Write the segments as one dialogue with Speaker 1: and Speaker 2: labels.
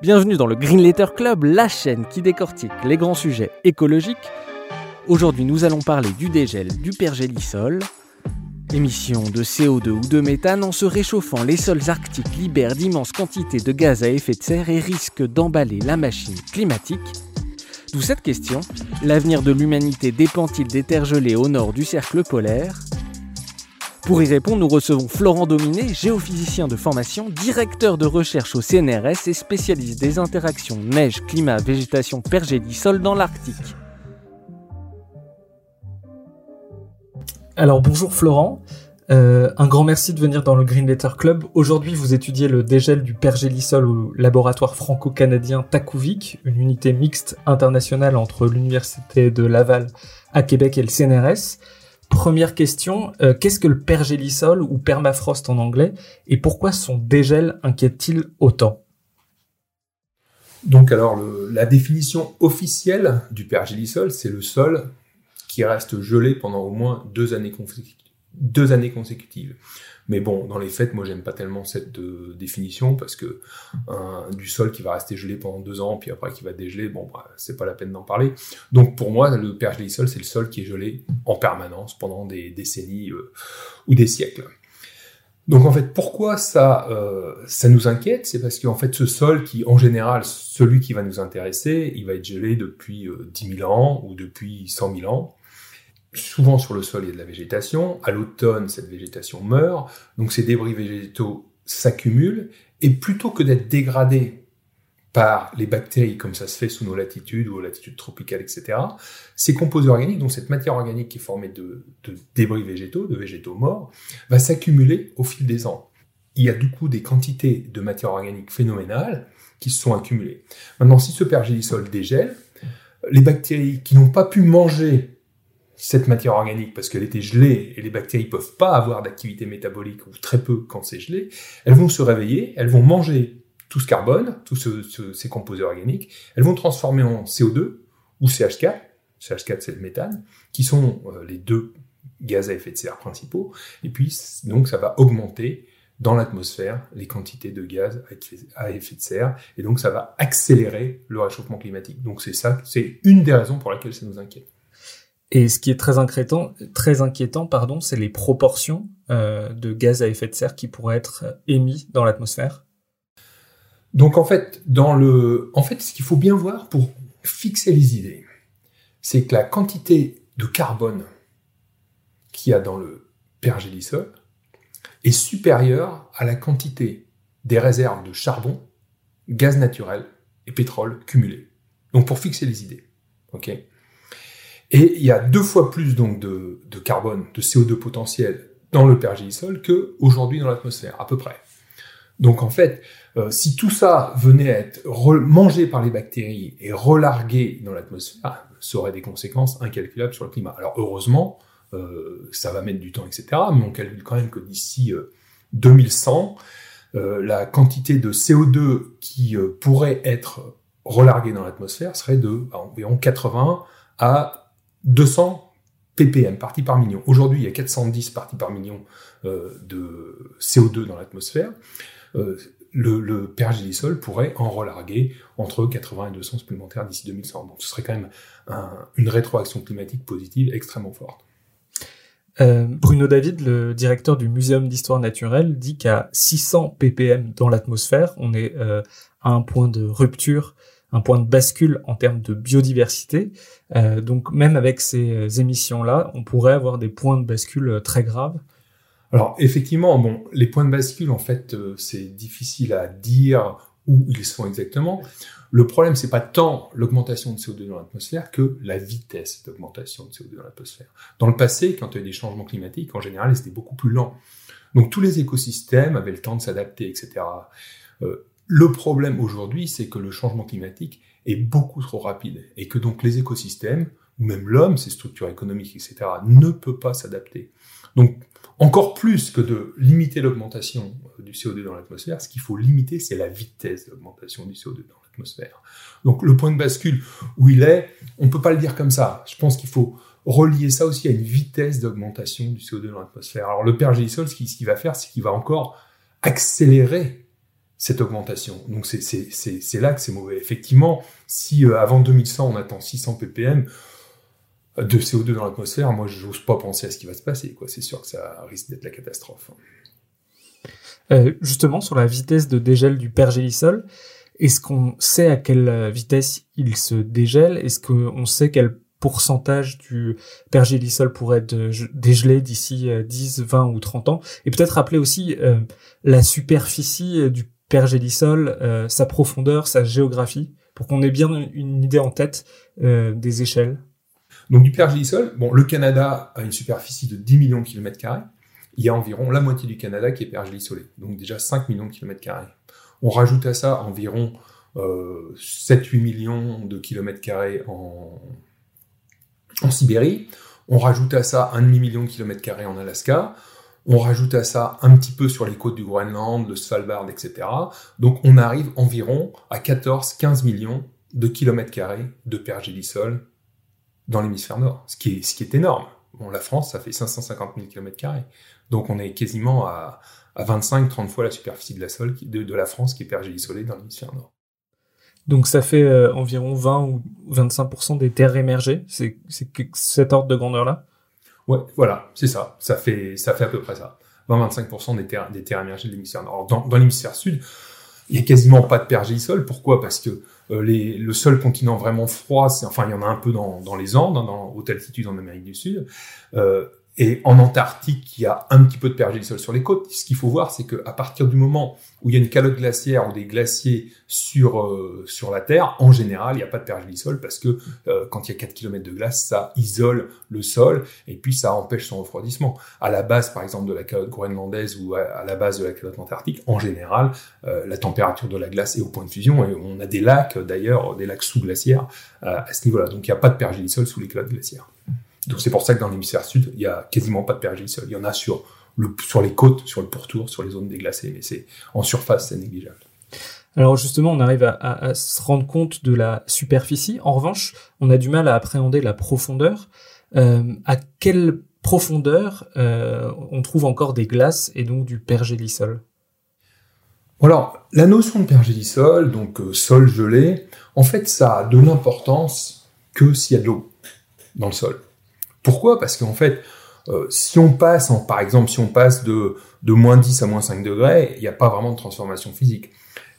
Speaker 1: Bienvenue dans le Green Letter Club, la chaîne qui décortique les grands sujets écologiques. Aujourd'hui, nous allons parler du dégel du pergélisol. Émission de CO2 ou de méthane en se réchauffant, les sols arctiques libèrent d'immenses quantités de gaz à effet de serre et risquent d'emballer la machine climatique. D'où cette question, l'avenir de l'humanité dépend-il des terres gelées au nord du cercle polaire? Pour y répondre, nous recevons Florent Dominé, géophysicien de formation, directeur de recherche au CNRS et spécialiste des interactions neige, climat, végétation, pergélisol dans l'Arctique. Alors bonjour Florent, euh, un grand merci de venir dans le Green Letter Club. Aujourd'hui, vous étudiez le dégel du pergélisol au laboratoire franco-canadien Takuvik, une unité mixte internationale entre l'Université de Laval à Québec et le CNRS. Première question, euh, qu'est-ce que le pergélisol ou permafrost en anglais et pourquoi son dégel inquiète-t-il autant?
Speaker 2: Donc alors la définition officielle du pergélisol, c'est le sol qui reste gelé pendant au moins deux années, deux années consécutives. Mais bon, dans les faits, moi, j'aime pas tellement cette euh, définition parce que du sol qui va rester gelé pendant deux ans, puis après qui va dégeler, bon, bah, c'est pas la peine d'en parler. Donc pour moi, le pergélisol, c'est le sol qui est gelé en permanence pendant des décennies euh, ou des siècles. Donc en fait, pourquoi ça, euh, ça nous inquiète? C'est parce qu'en fait, ce sol qui, en général, celui qui va nous intéresser, il va être gelé depuis 10 000 ans ou depuis 100 000 ans souvent sur le sol, il y a de la végétation. À l'automne, cette végétation meurt. Donc ces débris végétaux s'accumulent. Et plutôt que d'être dégradés par les bactéries, comme ça se fait sous nos latitudes ou aux latitudes tropicales, etc., ces composés organiques, donc cette matière organique qui est formée de, débris végétaux, de végétaux morts, va s'accumuler au fil des ans. Il y a du coup des quantités de matière organique phénoménales qui se sont accumulées. Maintenant, si ce pergélisol dégèle, les bactéries qui n'ont pas pu manger cette matière organique, parce qu'elle était gelée et les bactéries peuvent pas avoir d'activité métabolique ou très peu quand c'est gelé, elles vont se réveiller, elles vont manger tout ce carbone, tous ces composés organiques, elles vont transformer en CO2 ou CH4, CH4 c'est le méthane, qui sont euh, les deux gaz à effet de serre principaux, et puis donc ça va augmenter dans l'atmosphère les quantités de gaz à effet de serre, et donc ça va accélérer le réchauffement climatique. Donc c'est ça, c'est une des raisons pour laquelle ça nous inquiète.
Speaker 1: Et ce qui est très inquiétant, pardon, c'est les proportions euh, de gaz à effet de serre qui pourraient être émis dans l'atmosphère.
Speaker 2: Donc en fait, dans le, en fait, ce qu'il faut bien voir pour fixer les idées, c'est que la quantité de carbone qu'il y a dans le pergélisol est supérieure à la quantité des réserves de charbon, gaz naturel et pétrole cumulés. Donc pour fixer les idées, ok? Et il y a deux fois plus donc de, carbone, de CO2 potentiel dans le pergélisol que aujourd'hui dans l'atmosphère, à peu près. Donc en fait, euh, si tout ça venait à être mangé par les bactéries et relargué dans l'atmosphère, ça aurait des conséquences incalculables sur le climat. Alors heureusement, euh, ça va mettre du temps, etc. Mais on calcule quand même que d'ici 2100, euh, la quantité de CO2 qui pourrait être relarguée dans l'atmosphère serait de environ 80 à 200 ppm, parties par million. Aujourd'hui, il y a 410 parties par million euh, de CO2 dans l'atmosphère. Euh, le, pergélisol pourrait en relarguer entre 80 et 200 supplémentaires d'ici 2100. Donc ce serait quand même une rétroaction climatique positive extrêmement forte.
Speaker 1: Euh, Bruno David, le directeur du Muséum d'histoire naturelle, dit qu'à 600 ppm dans l'atmosphère, on est à un point de rupture un point de bascule en termes de biodiversité. Euh, donc même avec ces euh, émissions-là, on pourrait avoir des points de bascule euh, très graves.
Speaker 2: Alors effectivement, bon, les points de bascule, en fait, c'est difficile à dire où ils sont exactement. Le problème, c'est pas tant l'augmentation de CO2 dans l'atmosphère que la vitesse d'augmentation de CO2 dans l'atmosphère. Dans le passé, quand il y a eu des changements climatiques, en général, c'était beaucoup plus lent. Donc tous les écosystèmes avaient le temps de s'adapter, etc. le problème aujourd'hui, c'est que le changement climatique est beaucoup trop rapide et que donc les écosystèmes, ou même l'homme, ses structures économiques, etc., ne peut pas s'adapter. Donc encore plus que de limiter l'augmentation du CO2 dans l'atmosphère, ce qu'il faut limiter, c'est la vitesse d'augmentation du CO2 dans l'atmosphère. Donc le point de bascule où il est, on ne peut pas le dire comme ça. Je pense qu'il faut relier ça aussi à une vitesse d'augmentation du CO2 dans l'atmosphère. Alors le pergélisol, ce qu'il va faire, c'est qu'il va encore accélérer cette augmentation. Donc c'est là que c'est mauvais. Effectivement, si euh, avant 2100 on attend 600 ppm de CO2 dans l'atmosphère, moi je n'ose pas penser à ce qui va se passer. C'est sûr que ça risque d'être la catastrophe.
Speaker 1: Euh, justement, sur la vitesse de dégel du pergélisol, est-ce qu'on sait à quelle vitesse il se dégèle? Est-ce qu'on sait quel pourcentage du pergélisol pourrait être dégelé d'ici 10, euh, 20 ou 30 ans? Et peut-être rappeler aussi euh, la superficie du pergélisol, sa profondeur, sa géographie, pour qu'on ait bien une idée en tête des échelles.
Speaker 2: Donc du pergélisol, le Canada a une superficie de 10 millions de kilomètres carrés. Il y a environ la moitié du Canada qui est pergélisolé, donc déjà 5 millions de kilomètres carrés. On rajoute à ça environ euh, 7-8 millions de kilomètres carrés en, en Sibérie. On rajoute à ça un demi-million de kilomètres carrés en Alaska. On rajoute à ça un petit peu sur les côtes du Groenland, le Svalbard, etc. Donc on arrive environ à 14-15 millions de kilomètres carrés de pergélisol dans l'hémisphère nord, ce qui est, énorme. Bon, la France, ça fait 550 000 km. Donc on est quasiment à, à 25-30 fois la superficie de la, de la France qui est pergélisolée dans l'hémisphère nord.
Speaker 1: Donc ça fait euh, environ 20 ou 25% des terres émergées. C'est cet ordre de grandeur-là?
Speaker 2: Ouais, voilà, c'est ça. Ça fait, ça fait à peu près ça. 20-25% des terres, des terres émergées de l'hémisphère nord. Dans, dans l'hémisphère sud, il y a quasiment pas de pergélisol. Pourquoi? Parce que euh, les, le seul continent vraiment froid, c'est enfin il y en a un peu dans, dans les Andes, hein, dans haute altitude en Amérique du Sud. Euh, et en Antarctique, il y a un petit peu de pergélisol sur les côtes. Ce qu'il faut voir, c'est qu'à partir du moment où il y a une calotte glaciaire ou des glaciers sur euh, sur la Terre, en général, il n'y a pas de pergélisol parce que euh, quand il y a 4 km de glace, ça isole le sol et puis ça empêche son refroidissement. À la base, par exemple, de la calotte groenlandaise ou à, la base de la calotte antarctique, en général, euh, la température de la glace est au point de fusion et on a des lacs, d'ailleurs, des lacs sous-glaciaires à ce niveau-là. Donc il n'y a pas de pergélisol sous les calottes glaciaires. Donc c'est pour ça que dans l'hémisphère sud, il y a quasiment pas de pergélisol. Il y en a sur le, sur les côtes, sur le pourtour, sur les zones déglacées, mais c'est en surface, c'est négligeable.
Speaker 1: Alors justement, on arrive à, se rendre compte de la superficie. En revanche, on a du mal à appréhender la profondeur. Euh, à quelle profondeur euh, on trouve encore des glaces et donc du pergélisol
Speaker 2: Alors, la notion de pergélisol, donc euh, sol gelé, en fait, ça a de l'importance que s'il y a de l'eau dans le sol. Pourquoi? Parce qu'en fait, euh, si on passe, en, par exemple, si on passe de, de moins 10 à moins 5 degrés, il n'y a pas vraiment de transformation physique.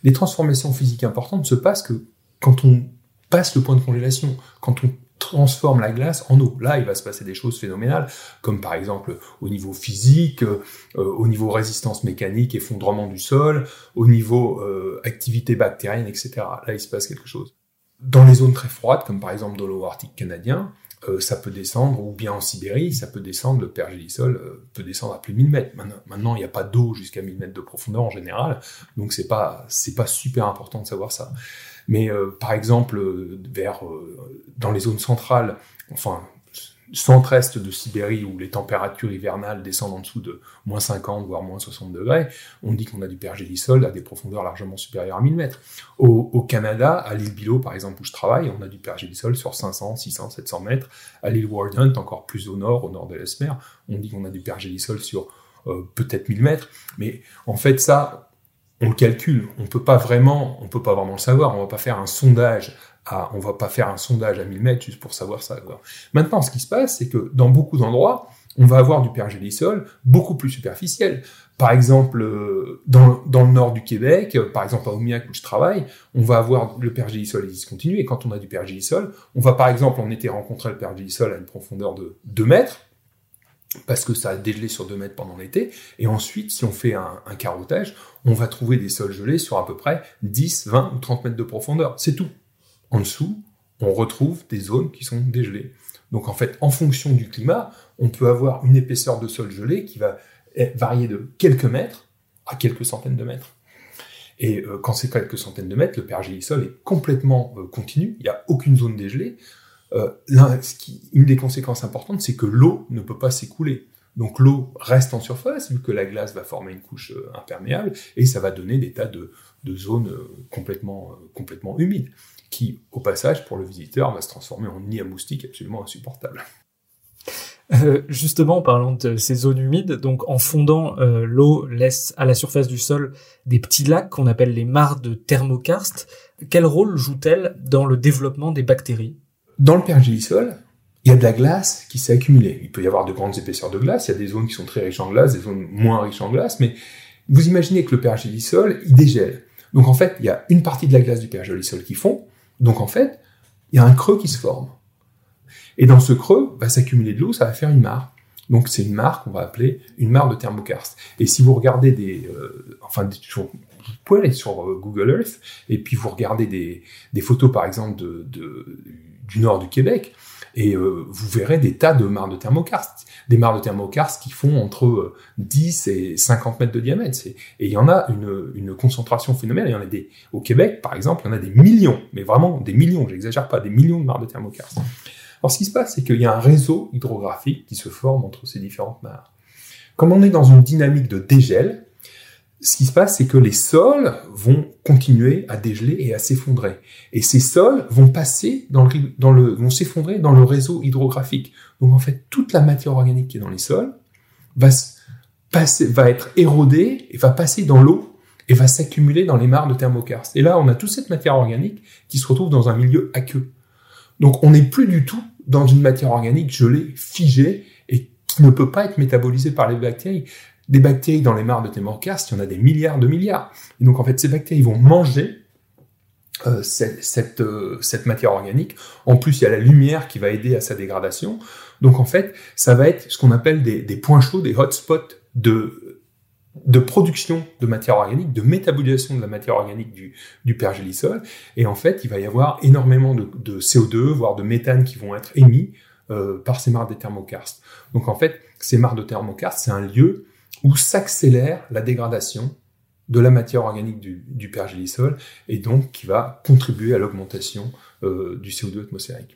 Speaker 2: Les transformations physiques importantes se passent que quand on passe le point de congélation, quand on transforme la glace en eau. Là, il va se passer des choses phénoménales, comme par exemple au niveau physique, euh, au niveau résistance mécanique, effondrement du sol, au niveau euh, activité bactérienne, etc. Là, il se passe quelque chose. Dans les zones très froides, comme par exemple dans l'eau arctique canadien, euh, ça peut descendre, ou bien en Sibérie, ça peut descendre, le pergélisol euh, peut descendre à plus de 1000 mètres. Maintenant, il n'y a pas d'eau jusqu'à 1000 mètres de profondeur en général, donc c'est pas c'est pas super important de savoir ça. Mais euh, par exemple, vers dans les zones centrales, enfin centre-est de Sibérie où les températures hivernales descendent en dessous de moins 50 voire moins 60 degrés, on dit qu'on a du pergélisol à des profondeurs largement supérieures à 1000 mètres. Au, Canada, à l'île Bilo par exemple où je travaille, on a du pergélisol sur 500, 600, 700 mètres. À l'île Warden, encore plus au nord, au nord de l'Esmer, on dit qu'on a du pergélisol sur euh, peut-être 1000 mètres. Mais en fait ça, on le calcule. On peut pas vraiment, on peut pas vraiment le savoir. On va pas faire un sondage ah, on va pas faire un sondage à 1000 mètres juste pour savoir ça. Maintenant, ce qui se passe, c'est que dans beaucoup d'endroits, on va avoir du pergélisol beaucoup plus superficiel. Par exemple, euh, dans, le nord du Québec, euh, par exemple à Omiac où je travaille, on va avoir le pergélisol discontinu. Et quand on a du pergélisol, on va par exemple en été rencontrer le pergélisol à une profondeur de 2 mètres, parce que ça a dégelé sur 2 mètres pendant l'été. Et ensuite, si on fait un, un carottage, on va trouver des sols gelés sur à peu près 10, 20 ou 30 mètres de profondeur. C'est tout. En dessous, on retrouve des zones qui sont dégelées. Donc en fait, en fonction du climat, on peut avoir une épaisseur de sol gelé qui va varier de quelques mètres à quelques centaines de mètres. Et euh, quand c'est quelques centaines de mètres, le pergélisol est complètement euh, continu, il n'y a aucune zone dégelée. Euh, une des conséquences importantes, c'est que l'eau ne peut pas s'écouler. Donc l'eau reste en surface, vu que la glace va former une couche imperméable, et ça va donner des tas de, zones complètement, complètement humides, qui, au passage, pour le visiteur, va se transformer en nid à moustiques absolument insupportable.
Speaker 1: Euh, justement, en parlant de ces zones humides, donc en fondant, euh, l'eau laisse à la surface du sol des petits lacs qu'on appelle les mares de thermokarst. Quel rôle joue-t-elle dans le développement des bactéries?
Speaker 2: Dans le pergélisol, il y a de la glace qui s'est accumulée. Il peut y avoir de grandes épaisseurs de glace, il y a des zones qui sont très riches en glace, des zones moins riches en glace, mais vous imaginez que le pergélisol, il dégèle. Donc en fait, il y a une partie de la glace du pergélisol qui fond, donc en fait, il y a un creux qui se forme. Et dans ce creux va s'accumuler de l'eau, ça va faire une mare. Donc c'est une mare qu'on va appeler une mare de thermokarst. Et si vous regardez des, euh, enfin, vous pouvez aller sur euh, Google Earth et puis vous regardez des, des photos par exemple du nord du Québec et euh, vous verrez des tas de mares de thermokarst. Des mares de thermokarst qui font entre 10 et 50 mètres de diamètre. Et il y en a une, une concentration phénoménale. Il y en a des, au Québec par exemple, il y en a des millions, mais vraiment des millions, j'exagère pas, des millions de mares de thermokarst. Alors, ce qui se passe, c'est qu'il y a un réseau hydrographique qui se forme entre ces différentes mares. Comme on est dans une dynamique de dégel, ce qui se passe, c'est que les sols vont continuer à dégeler et à s'effondrer. Et ces sols vont passer dans le, s'effondrer dans le réseau hydrographique. Donc, en fait, toute la matière organique qui est dans les sols va passer, va être érodée et va passer dans l'eau et va s'accumuler dans les mares de thermokarst. Et là, on a toute cette matière organique qui se retrouve dans un milieu aqueux. Donc on n'est plus du tout dans une matière organique gelée, figée, et qui ne peut pas être métabolisée par les bactéries. Des bactéries dans les mares de Thermokarst, il y en a des milliards de milliards. Et donc en fait, ces bactéries vont manger euh, cette, euh, cette, matière organique. En plus, il y a la lumière qui va aider à sa dégradation. Donc en fait, ça va être ce qu'on appelle des, des points chauds, des hotspots de production de matière organique, de métabolisation de la matière organique du, pergélisol. Et en fait, il va y avoir énormément de, de CO2, voire de méthane qui vont être émis euh, par ces mares de thermokarstes. Donc en fait, ces mares de thermokarstes, c'est un lieu où s'accélère la dégradation de la matière organique du, du pergélisol et donc qui va contribuer à l'augmentation euh, du CO2 atmosphérique.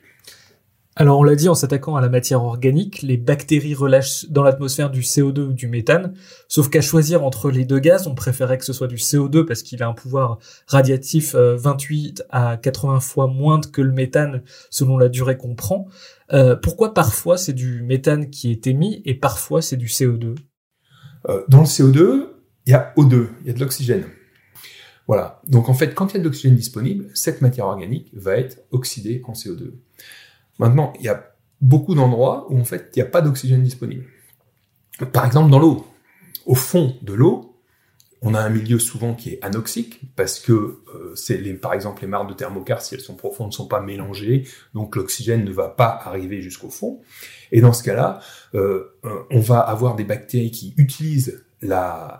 Speaker 1: Alors on l'a dit en s'attaquant à la matière organique, les bactéries relâchent dans l'atmosphère du CO2 ou du méthane, sauf qu'à choisir entre les deux gaz, on préférait que ce soit du CO2 parce qu'il a un pouvoir radiatif 28 euh, à 80 fois moindre que le méthane selon la durée qu'on prend. Euh, pourquoi parfois c'est du méthane qui est émis et parfois c'est du CO2
Speaker 2: euh, Dans le CO2, il y a O2, il y a de l'oxygène. Voilà. Donc en fait, quand il y a de l'oxygène disponible, cette matière organique va être oxydée en CO2. Maintenant, il y a beaucoup d'endroits où en fait il n'y a pas d'oxygène disponible. Par exemple, dans l'eau. Au fond de l'eau, on a un milieu souvent qui est anoxique parce que euh, c'est les, par exemple les mares de thermocar, si elles sont profondes, ne sont pas mélangées, donc l'oxygène ne va pas arriver jusqu'au fond. Et dans ce cas-là, euh, euh, on va avoir des bactéries qui utilisent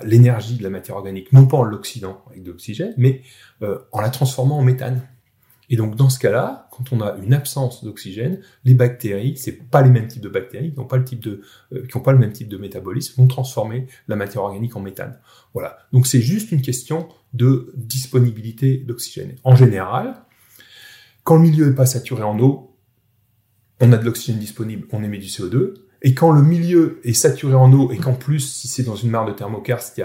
Speaker 2: l'énergie de la matière organique, non pas en l'oxydant avec de l'oxygène, mais en la transformant en méthane. Et donc dans ce cas-là, quand on a une absence d'oxygène, les bactéries, c'est pas les mêmes types de bactéries, qui n'ont pas le euh, pas le même type de métabolisme, vont transformer la matière organique en méthane. Voilà. Donc c'est juste une question de disponibilité d'oxygène. En général, quand le milieu n'est pas saturé en eau, on a de l'oxygène disponible, on émet du CO2. Et quand le milieu est saturé en eau et qu'en plus, si c'est dans une mare de thermokarst,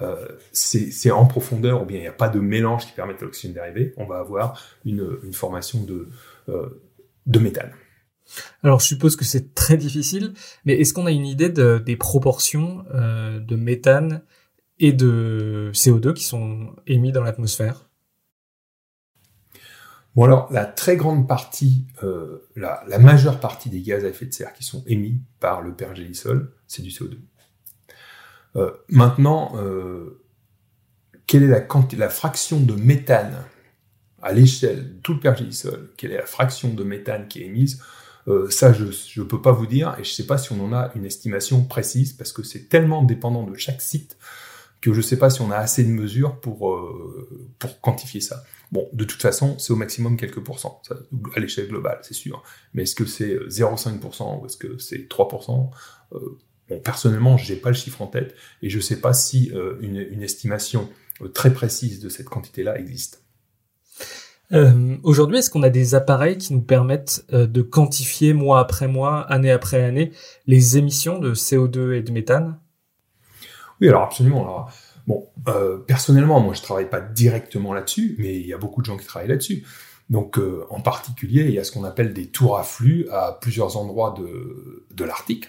Speaker 2: euh, c'est en profondeur ou bien il n'y a pas de mélange qui permette à l'oxygène d'arriver, on va avoir une, formation de, euh, de méthane.
Speaker 1: Alors je suppose que c'est très difficile, mais est-ce qu'on a une idée de, des proportions euh, de méthane et de CO2 qui sont émis dans l'atmosphère?
Speaker 2: Bon alors, la très grande partie, euh, la, majeure partie des gaz à effet de serre qui sont émis par le pergélisol, c'est du CO2. Euh, maintenant, euh, quelle est la, la fraction de méthane à l'échelle de tout le pergélisol Quelle est la fraction de méthane qui est émise ça, je ne peux pas vous dire, et je ne sais pas si on en a une estimation précise, parce que c'est tellement dépendant de chaque site que je ne sais pas si on a assez de mesures pour, euh, pour quantifier ça. Bon, de toute façon, c'est au maximum quelques pourcents, ça, à l'échelle globale, c'est sûr. Mais est-ce que c'est 0,5% ou est-ce que c'est 3% euh, Bon, personnellement, j'ai pas le chiffre en tête et je sais pas si euh, une, une, estimation euh, très précise de cette quantité-là existe.
Speaker 1: Euh, Aujourd'hui, est-ce qu'on a des appareils qui nous permettent euh, de quantifier mois après mois, année après année, les émissions de CO2 et de méthane?
Speaker 2: Oui, alors absolument. Bon, euh, personnellement, moi, je travaille pas directement là-dessus, mais il y a beaucoup de gens qui travaillent là-dessus. Donc, euh, en particulier, il y a ce qu'on appelle des tours à flux à plusieurs endroits de, l'Arctique.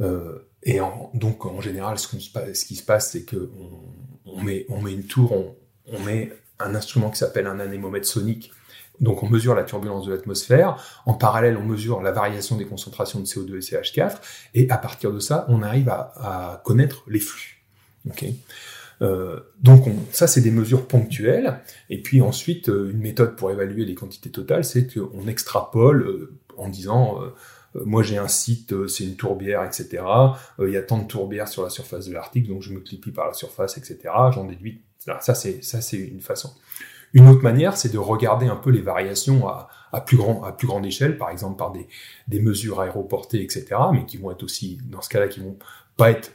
Speaker 2: Euh, et en, donc, en général, ce, qui se passe, c'est que on, on, met, une tour, on met un instrument qui s'appelle un anémomètre sonique. Donc on mesure la turbulence de l'atmosphère. En parallèle, on mesure la variation des concentrations de CO2 et CH4. Et à partir de ça, on arrive à, connaître les flux. Euh, donc on, ça, c'est des mesures ponctuelles. Et puis ensuite, euh, une méthode pour évaluer les quantités totales, c'est qu'on extrapole euh, en disant, moi j'ai un site, c'est une tourbière, etc. il y a tant de tourbières sur la surface de l'Arctique, donc je multiplie par la surface, etc. J'en déduis ça, c'est ça, c'est une façon. Une autre manière, c'est de regarder un peu les variations à, plus grande échelle, par exemple par des, mesures aéroportées, etc., mais qui vont être aussi, dans ce cas-là, qui vont pas être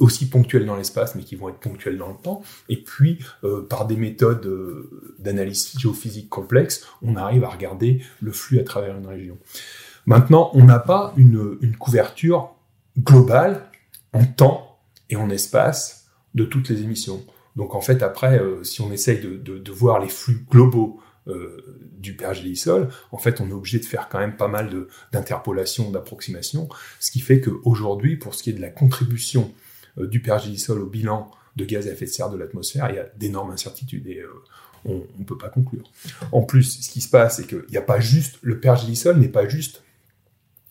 Speaker 2: aussi ponctuelles dans l'espace, mais qui vont être ponctuelles dans le temps. Et puis, euh, par des méthodes euh, d'analyse géophysique complexes, on arrive à regarder le flux à travers une région. Maintenant, on n'a pas une couverture globale en temps et en espace de toutes les émissions. Donc en fait, après, euh, si on essaye de, voir les flux globaux euh, du pergélisol, en fait, on est obligé de faire quand même pas mal d'interpolation, d'approximation, ce qui fait qu'aujourd'hui, pour ce qui est de la contribution euh, du pergélisol au bilan de gaz à effet de serre de l'atmosphère, il y a d'énormes incertitudes et on ne peut pas conclure. En plus, ce qui se passe, c'est qu'il n'y a pas juste, le pergélisol n'est pas juste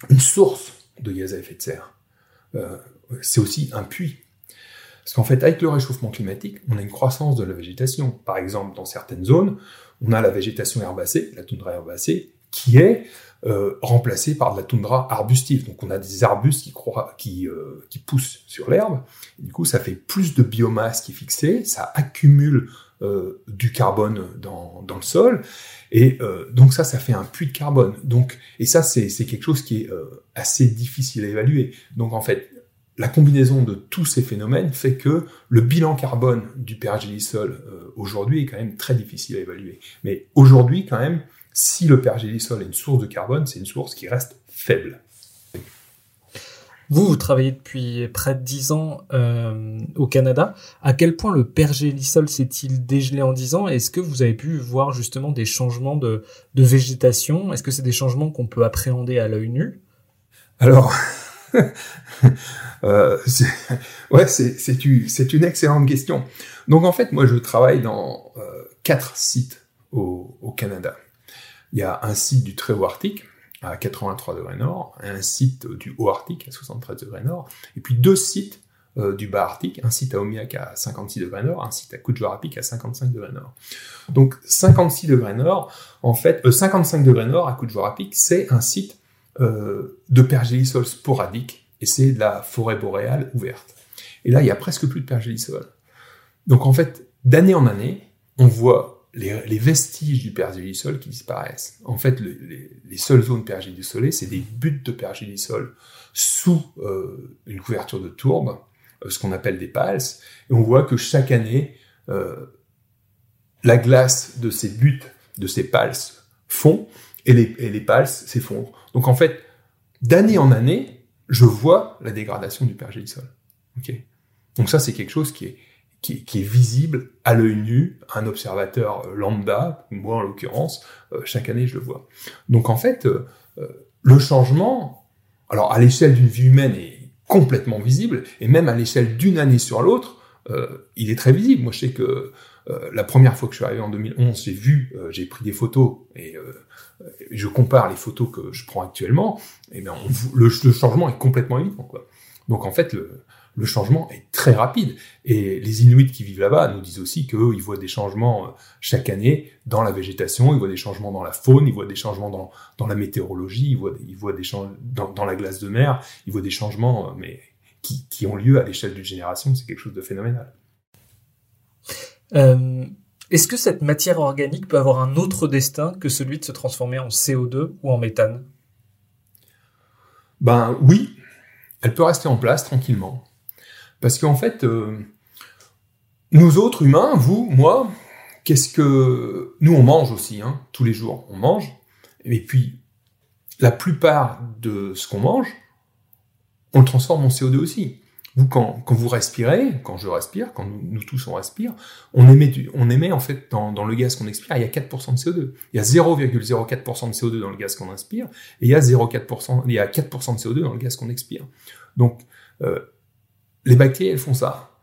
Speaker 2: une source de gaz à effet de serre, c'est aussi un puits parce qu'en fait, avec le réchauffement climatique, on a une croissance de la végétation. Par exemple, dans certaines zones, on a la végétation herbacée, la toundra herbacée, qui est euh, remplacée par de la toundra arbustive. Donc on a des arbustes qui, euh, poussent sur l'herbe. Du coup, ça fait plus de biomasse qui est fixée, ça accumule euh, du carbone dans, le sol. Et donc ça, ça fait un puits de carbone. Donc, et ça, c'est quelque chose qui est assez difficile à évaluer. Donc en fait, la combinaison de tous ces phénomènes fait que le bilan carbone du pergélisol euh, aujourd'hui est quand même très difficile à évaluer. Mais aujourd'hui, quand même, si le pergélisol est une source de carbone, c'est une source qui reste faible.
Speaker 1: Vous, vous travaillez depuis près de 10 ans euh, au Canada. À quel point le pergélisol s'est-il dégelé en 10 ans? Est-ce que vous avez pu voir justement des changements de, de végétation? Est-ce que c'est des changements qu'on peut appréhender à l'œil nu?
Speaker 2: Alors, euh, ouais, c'est une excellente question. Donc en fait, moi je travaille dans euh, quatre sites au, Canada. Il y a un site du très haut Arctique à 83 degrés nord, un site du haut Arctique à 73 degrés nord, et puis deux sites euh, du bas Arctique, un site à Omiak à 56 degrés nord, un site à Kuujjuarapik à 55 degrés nord. Donc 56 degrés nord, en fait, euh, 55 degrés nord à Kuujjuarapik, c'est un site euh, de pergélisol sporadique, et c'est de la forêt boréale ouverte. Et là, il y a presque plus de pergélisol. Donc en fait, d'année en année, on voit les, vestiges du pergélisol qui disparaissent. En fait, le, les, les, seules zones pergélisolées, c'est des buttes de pergélisol sous euh, une couverture de tourbe, euh, ce qu'on appelle des pals, et on voit que chaque année, la glace de ces buttes, de ces pals, fond, et les, et les pals s'effondrent. Donc en fait, d'année en année, je vois la dégradation du pergélisol. Okay Donc ça, c'est quelque chose qui est, qui, qui est visible à l'œil nu, un observateur lambda, moi en l'occurrence, euh, chaque année je le vois. Donc en fait, euh, le changement, alors à l'échelle d'une vie humaine, est complètement visible, et même à l'échelle d'une année sur l'autre, euh, il est très visible. Moi, je sais que euh, la première fois que je suis arrivé en 2011, j'ai vu, euh, j'ai pris des photos et euh, je compare les photos que je prends actuellement. Et bien, on, le, changement est complètement évident. Quoi. Donc en fait, le, changement est très rapide. Et les Inuits qui vivent là-bas nous disent aussi qu'eux, ils voient des changements chaque année dans la végétation, ils voient des changements dans la faune, ils voient des changements dans, la météorologie, ils voient, des changements dans, la glace de mer, ils voient des changements, mais qui ont lieu à l'échelle d'une génération. C'est quelque chose de phénoménal.
Speaker 1: Euh, Est-ce que cette matière organique peut avoir un autre destin que celui de se transformer en CO2 ou en méthane?
Speaker 2: Ben oui. elle peut rester en place tranquillement. Parce qu'en fait, euh, nous autres humains, vous, moi, qu'est-ce que... Nous, on mange aussi, hein, tous les jours, on mange. Et puis, la plupart de ce qu'on mange, on le transforme en CO2 aussi. Vous, quand, quand vous respirez, quand je respire, quand nous, tous on respire, on émet, on émet en fait dans, dans le gaz qu'on expire, il y a 4% de CO2. Il y a 0,04% de CO2 dans le gaz qu'on inspire, et il y a 0,4%, il y a 4% de CO2 dans le gaz qu'on expire. Donc, euh, les bactéries, elles font ça.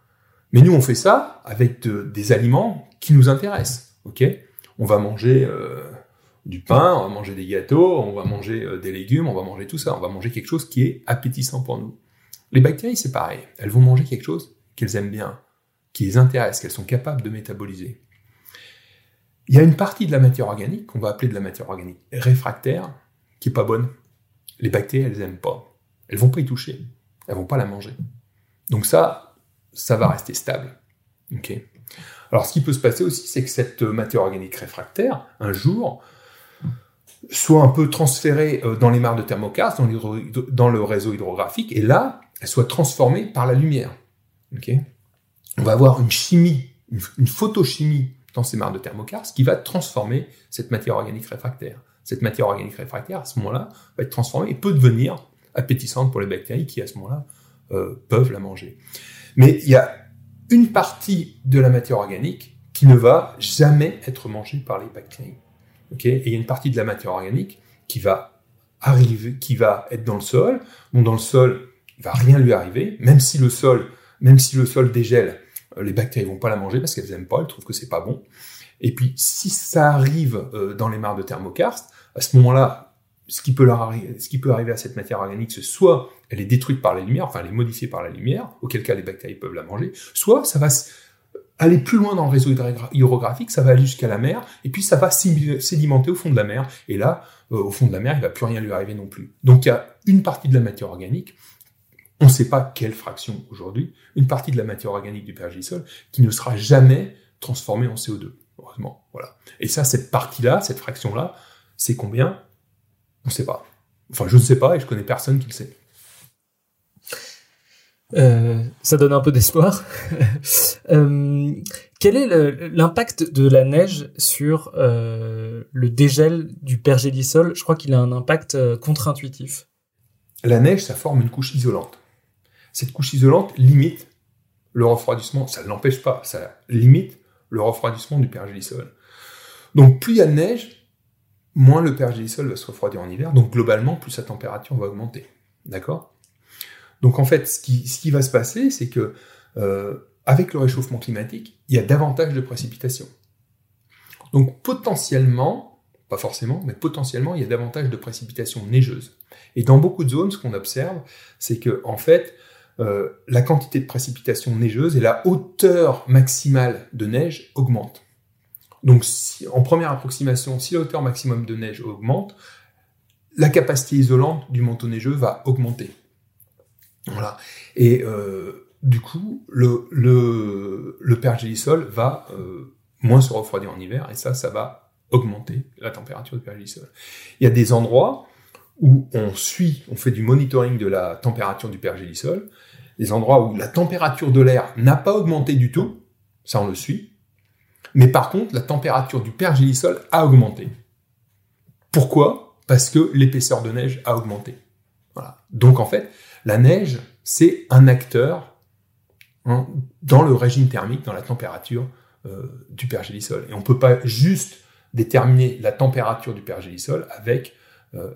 Speaker 2: Mais nous, on fait ça avec des aliments qui nous intéressent. Ok? On va manger euh, du pain, on va manger des gâteaux, on va manger euh, des légumes, on va manger tout ça. On va manger quelque chose qui est appétissant pour nous. Les bactéries, c'est pareil. Elles vont manger quelque chose qu'elles aiment bien, qui les intéresse, qu'elles sont capables de métaboliser. Il y a une partie de la matière organique qu'on va appeler de la matière organique réfractaire qui est pas bonne. Les bactéries, elles aiment pas. Elles vont pas y toucher. Elles vont pas la manger. Donc ça, ça va rester stable. Ok. Alors ce qui peut se passer aussi, c'est que cette matière organique réfractaire, un jour, soit un peu transférée euh, dans les mares de thermokarst, dans, le réseau hydrographique, et là, elle soit transformée par la lumière. On va avoir une chimie, une, photochimie dans ces mares de thermokarst qui va transformer cette matière organique réfractaire. Cette matière organique réfractaire, à ce moment-là, va être transformée et peut devenir appétissante pour les bactéries qui, à ce moment-là, euh, peuvent la manger. Mais il y a une partie de la matière organique qui ne va jamais être mangée par les bactéries. Et il y a une partie de la matière organique qui va arriver, qui va être dans le sol. Donc dans le sol, il va rien lui arriver, même si le sol, même si le sol dégèle, euh, les bactéries vont pas la manger parce qu'elles aiment pas, elles trouvent que c'est pas bon. Et puis si ça arrive euh, dans les mares de thermokarst, à ce moment-là, ce qui peut ce qui peut arriver à cette matière organique, c'est soit elle est détruite par la lumière, enfin elle est modifiée par la lumière, auquel cas les bactéries peuvent la manger, soit ça va aller plus loin dans le réseau hydrographique, ça va aller jusqu'à la mer, et puis ça va sédimenter au fond de la mer, et là, euh, au fond de la mer, il va plus rien lui arriver non plus. Donc il y a une partie de la matière organique, on ne sait pas quelle fraction aujourd'hui, une partie de la matière organique du pergélisol qui ne sera jamais transformée en CO2. Heureusement, voilà. Et ça, cette partie-là, cette fraction-là, c'est combien? On ne sait pas. Enfin, je ne sais pas et je connais personne qui le sait.
Speaker 1: Euh, ça donne un peu d'espoir. Euh, quel est l'impact de la neige sur euh, le dégel du pergélisol? Je crois qu'il a un impact contre-intuitif.
Speaker 2: La neige, ça forme une couche isolante. Cette couche isolante limite le refroidissement. Ça ne l'empêche pas, ça limite le refroidissement du pergélisol. Donc plus il y a de neige, moins le pergélisol va se refroidir en hiver, donc globalement, plus sa température va augmenter. D'accord? Donc en fait, ce qui, va se passer, c'est que euh, avec le réchauffement climatique, il y a davantage de précipitations. Donc potentiellement, pas forcément, mais potentiellement, il y a davantage de précipitations neigeuses. Et dans beaucoup de zones, ce qu'on observe, c'est que en fait, euh, la quantité de précipitations neigeuses et la hauteur maximale de neige augmentent. Donc, en première approximation, si la hauteur maximum de neige augmente, la capacité isolante du manteau neigeux va augmenter. Voilà. Et euh, du coup, le, le, le pergélisol va euh, moins se refroidir en hiver, et ça, ça va augmenter la température du pergélisol. Il y a des endroits où on suit, on fait du monitoring de la température du pergélisol, des endroits où la température de l'air n'a pas augmenté du tout, ça on le suit, mais par contre, la température du pergélisol a augmenté. Pourquoi? Parce que l'épaisseur de neige a augmenté. Voilà. Donc en fait, la neige, c'est un acteur hein, dans le régime thermique, dans la température euh, du pergélisol. Et on ne peut pas juste déterminer la température du pergélisol avec euh,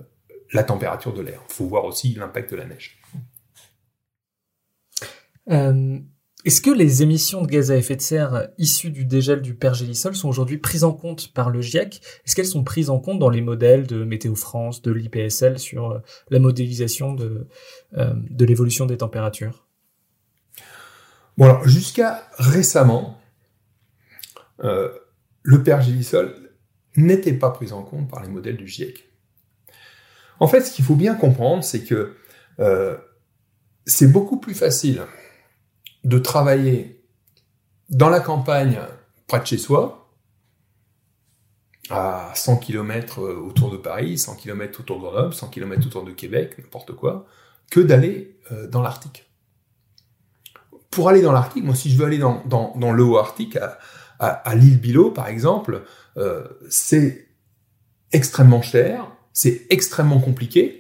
Speaker 2: la température de l'air. Il faut voir aussi l'impact de la neige.
Speaker 1: Euh, est-ce que les émissions de gaz à effet de serre issues du dégel du pergélisol sont aujourd'hui prises en compte par le GIEC? Est-ce qu'elles sont prises en compte dans les modèles de Météo France, de l'IPSL sur euh, la modélisation de, euh, de l'évolution des températures?
Speaker 2: Bon alors, jusqu'à récemment, euh, le pergélisol n'était pas pris en compte par les modèles du GIEC. En fait, ce qu'il faut bien comprendre, c'est que c'est beaucoup plus facile de travailler dans la campagne près de chez soi, à 100 km autour de Paris, 100 km autour de Grenoble, 100 km autour de Québec, n'importe quoi, que d'aller dans l'Arctique. Pour aller dans l'Arctique, moi, si je veux aller dans, le haut Arctique, à, l'île Bilo, par exemple, c'est extrêmement cher, c'est extrêmement compliqué.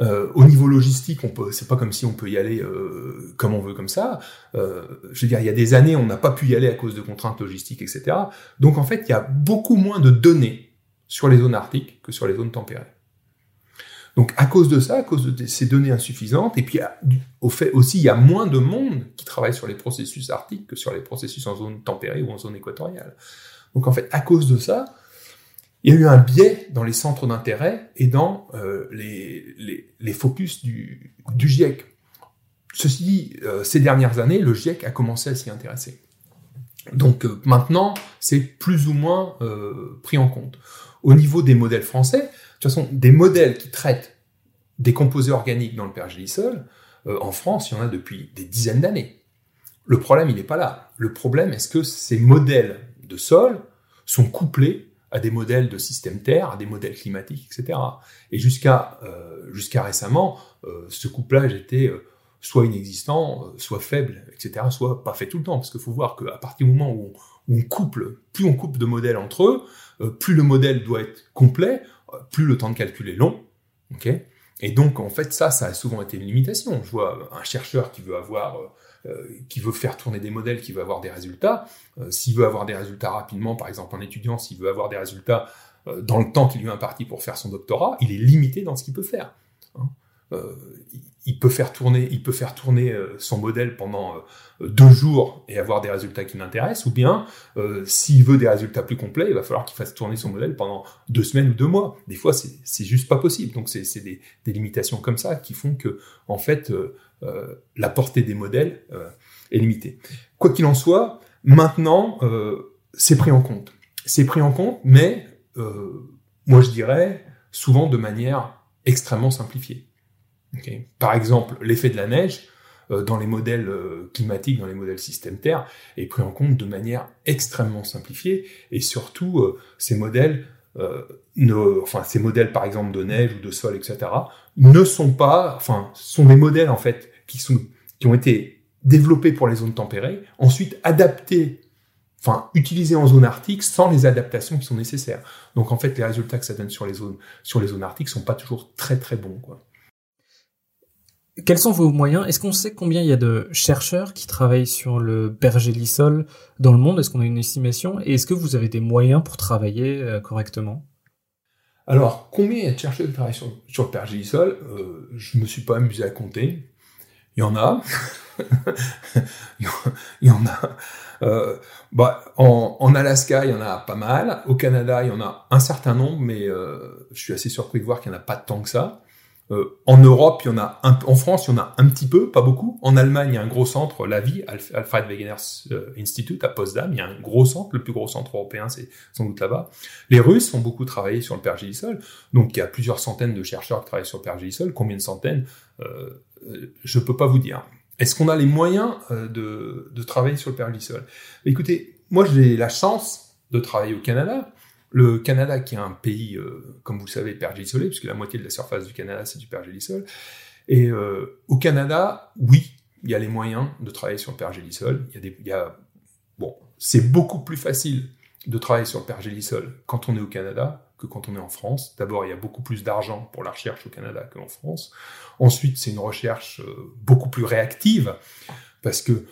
Speaker 2: Euh, au niveau logistique, on peut, c'est pas comme si on peut y aller euh, comme on veut comme ça. Euh, je veux dire, il y a des années, on n'a pas pu y aller à cause de contraintes logistiques, etc. Donc en fait, il y a beaucoup moins de données sur les zones arctiques que sur les zones tempérées. Donc à cause de ça, à cause de ces données insuffisantes, et puis au fait aussi, il y a moins de monde qui travaille sur les processus arctiques que sur les processus en zone tempérée ou en zone équatoriale. Donc en fait, à cause de ça, il y a eu un biais dans les centres d'intérêt et dans euh, les, les, focus du, du GIEC. Ceci dit, euh, ces dernières années, le GIEC a commencé à s'y intéresser. Donc euh, maintenant, c'est plus ou moins pris en compte. Au niveau des modèles français, de toute façon, des modèles qui traitent des composés organiques dans le pergélisol, en France, il y en a depuis des dizaines d'années. Le problème, il n'est pas là. Le problème, est-ce que ces modèles de sol sont couplés à des modèles de système Terre, à des modèles climatiques, etc. Et jusqu'à euh, récemment, euh, ce couplage était euh, soit inexistant, soit faible, etc., soit pas fait tout le temps. Parce qu'il faut voir qu'à partir du moment où on, couple, plus on couple de modèles entre eux, plus le modèle doit être complet, plus le temps de calcul est long. ok? Et donc, en fait, ça, ça a souvent été une limitation. Je vois un chercheur qui veut avoir qui veut faire tourner des modèles, qui veut avoir des résultats, euh, s'il veut avoir des résultats rapidement, par exemple en étudiant, s'il veut avoir des résultats euh, dans le temps qu'il lui est imparti pour faire son doctorat, il est limité dans ce qu'il peut faire. Hein. Il peut faire tourner, il peut faire tourner son modèle pendant deux jours et avoir des résultats qui l'intéressent, ou bien s'il veut des résultats plus complets, il va falloir qu'il fasse tourner son modèle pendant deux semaines ou deux mois. Des fois, c'est juste pas possible. Donc c'est des, limitations comme ça qui font que, en fait, euh, la portée des modèles euh, est limitée. Quoi qu'il en soit, maintenant, euh, c'est pris en compte. C'est pris en compte, mais moi je dirais souvent de manière extrêmement simplifiée. Par exemple, l'effet de la neige, dans les modèles climatiques, dans les modèles système Terre, est pris en compte de manière extrêmement simplifiée, et surtout, ces modèles, enfin, ces modèles par exemple de neige ou de sol, etc., ne sont pas, enfin, sont des modèles en fait qui, sont, qui ont été développés pour les zones tempérées, ensuite adaptés, enfin utilisés en zone arctique sans les adaptations qui sont nécessaires. Donc en fait, les résultats que ça donne sur les zones, sur les zones arctiques sont pas toujours très très bons. Quoi.
Speaker 1: Quels sont vos moyens? Est-ce qu'on sait combien il y a de chercheurs qui travaillent sur le pergélisol dans le monde? Est-ce qu'on a une estimation? Et est-ce que vous avez des moyens pour travailler euh, correctement?
Speaker 2: Alors, combien il y a de chercheurs qui travaillent sur, le pergélisol euh, Je me suis pas amusé à compter. Il y en a. il y en a. Euh, bah, en, en, Alaska, il y en a pas mal. Au Canada, il y en a un certain nombre, mais euh, je suis assez surpris de voir qu'il n'y en a pas tant que ça. Euh, en Europe, il y en a en France, il y en a un petit peu, pas beaucoup. En Allemagne, il y a un gros centre, la vie, Alfred Wegener euh, Institute à Potsdam, il y a un gros centre, le plus gros centre européen, c'est sans doute là-bas. Les Russes ont beaucoup travaillé sur le pergélisol, donc il y a plusieurs centaines de chercheurs qui travaillent sur le pergélisol. Combien de centaines? Euh, Je peux pas vous dire. Est-ce qu'on a les moyens euh, de, de travailler sur le pergélisol? Écoutez, moi j'ai la chance de travailler au Canada. Le Canada, qui est un pays, euh, comme vous le savez, pergélisolé, puisque la moitié de la surface du Canada, c'est du pergélisol. Et euh, au Canada, oui, il y a les moyens de travailler sur le pergélisol. Il y a il y a, bon, c'est beaucoup plus facile de travailler sur le pergélisol quand on est au Canada que quand on est en France. D'abord, il y a beaucoup plus d'argent pour la recherche au Canada qu'en France. Ensuite, c'est une recherche euh, beaucoup plus réactive parce que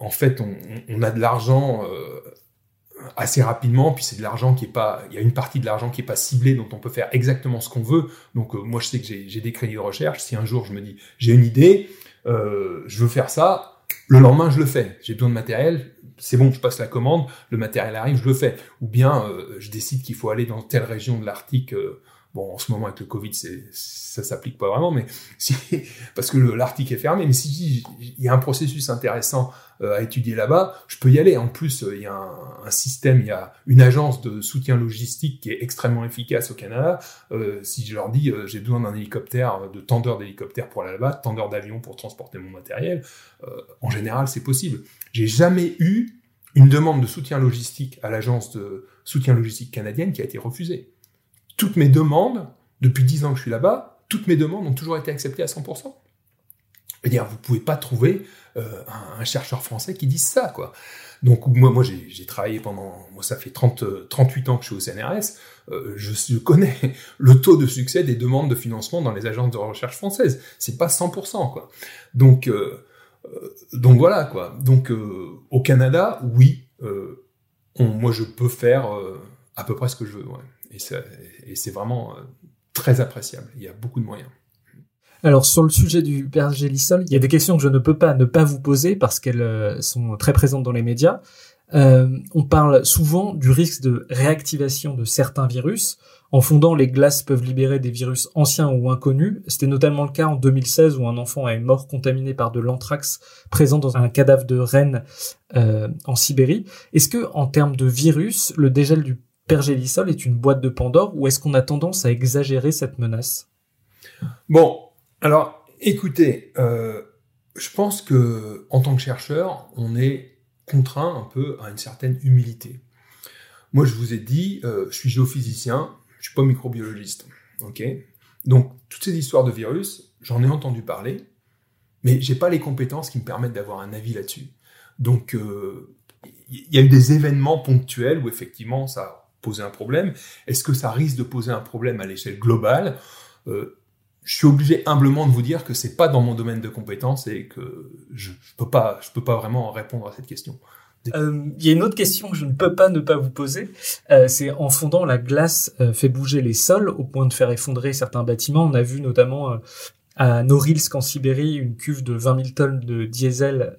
Speaker 2: en fait, on, a de l'argent assez rapidement, puis c'est de l'argent qui est pas, il y a une partie de l'argent qui est pas ciblée, dont on peut faire exactement ce qu'on veut. Donc euh, moi je sais que j'ai des crédits de recherche. Si un jour je me dis j'ai une idée, euh, je veux faire ça, le lendemain je le fais. J'ai besoin de matériel, c'est bon, je passe la commande, le matériel arrive, je le fais. Ou bien euh, je décide qu'il faut aller dans telle région de l'Arctique Bon, en ce moment avec le Covid, ça s'applique pas vraiment, mais si, parce que l'Arctique est fermé. Mais si il y a un processus intéressant à étudier là-bas, je peux y aller. En plus, euh, il y a un, système, il y a une agence de soutien logistique qui est extrêmement efficace au Canada. Euh, si je leur dis euh, j'ai besoin d'un hélicoptère, de tendeur d'hélicoptère pour aller là-bas, tendeur d'avion pour transporter mon matériel, en général, c'est possible. J'ai jamais eu une demande de soutien logistique à l'agence de soutien logistique canadienne qui a été refusée toutes mes demandes, depuis dix ans que je suis là-bas, toutes mes demandes ont toujours été acceptées à 100%. Je veux dire, vous pouvez pas trouver euh, un, chercheur français qui dise ça, quoi. Donc moi, j'ai travaillé pendant, moi ça fait 30, 38 ans que je suis au CNRS, euh, je, connais le taux de succès des demandes de financement dans les agences de recherche françaises. C'est pas 100%, quoi. Donc, euh, donc voilà, quoi. Donc au Canada, oui, moi je peux faire à peu près ce que je veux, ouais. Et c'est vraiment très appréciable. Il y a beaucoup de moyens.
Speaker 1: Alors sur le sujet du pergélisol, il y a des questions que je ne peux pas ne pas vous poser parce qu'elles euh, sont très présentes dans les médias. Euh, on parle souvent du risque de réactivation de certains virus. En fondant, les glaces peuvent libérer des virus anciens ou inconnus. C'était notamment le cas en 2016 où un enfant est mort contaminé par de l'anthrax présent dans un cadavre de reine euh, en Sibérie. Est-ce que, en termes de virus, le dégel du pergélisol est une boîte de Pandore ou est-ce qu'on a tendance à exagérer cette menace?
Speaker 2: Bon, alors, écoutez, euh, je pense que en tant que chercheur, on est contraint un peu à une certaine humilité. Moi, je vous ai dit, euh, je suis géophysicien, je suis pas microbiologiste, ok? Donc, toutes ces histoires de virus, j'en ai entendu parler, mais j'ai pas les compétences qui me permettent d'avoir un avis là-dessus. Donc, il euh, y a eu des événements ponctuels où effectivement ça a posé un problème. Est-ce que ça risque de poser un problème à l'échelle globale? Je suis obligé humblement de vous dire que c'est pas dans mon domaine de compétence et que je, je peux pas, je peux pas vraiment répondre à cette question.
Speaker 1: Euh, il y a une autre question que je ne peux pas ne pas vous poser. Euh, c'est en fondant, la glace euh, fait bouger les sols au point de faire effondrer certains bâtiments. On a vu notamment à Norilsk en Sibérie une cuve de 20 000 tonnes de diesel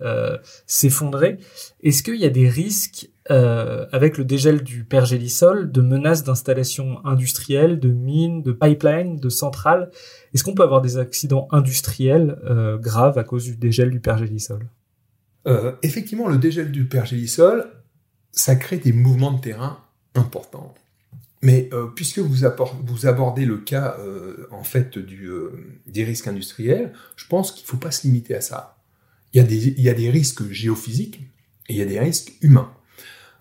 Speaker 1: s'effondrer. Est-ce qu'il y a des risques euh, avec le dégel du pergélisol, de menaces d'installations industrielles, de mines, de pipelines, de centrales? Est-ce qu'on peut avoir des accidents industriels euh, graves à cause du dégel du pergélisol?
Speaker 2: Euh, Effectivement, le dégel du pergélisol, ça crée des mouvements de terrain importants. Mais euh, puisque vous, vous, abordez le cas euh, en fait du, des risques industriels, je pense qu'il ne faut pas se limiter à ça. Il y, a des, risques géophysiques et il y a des risques humains.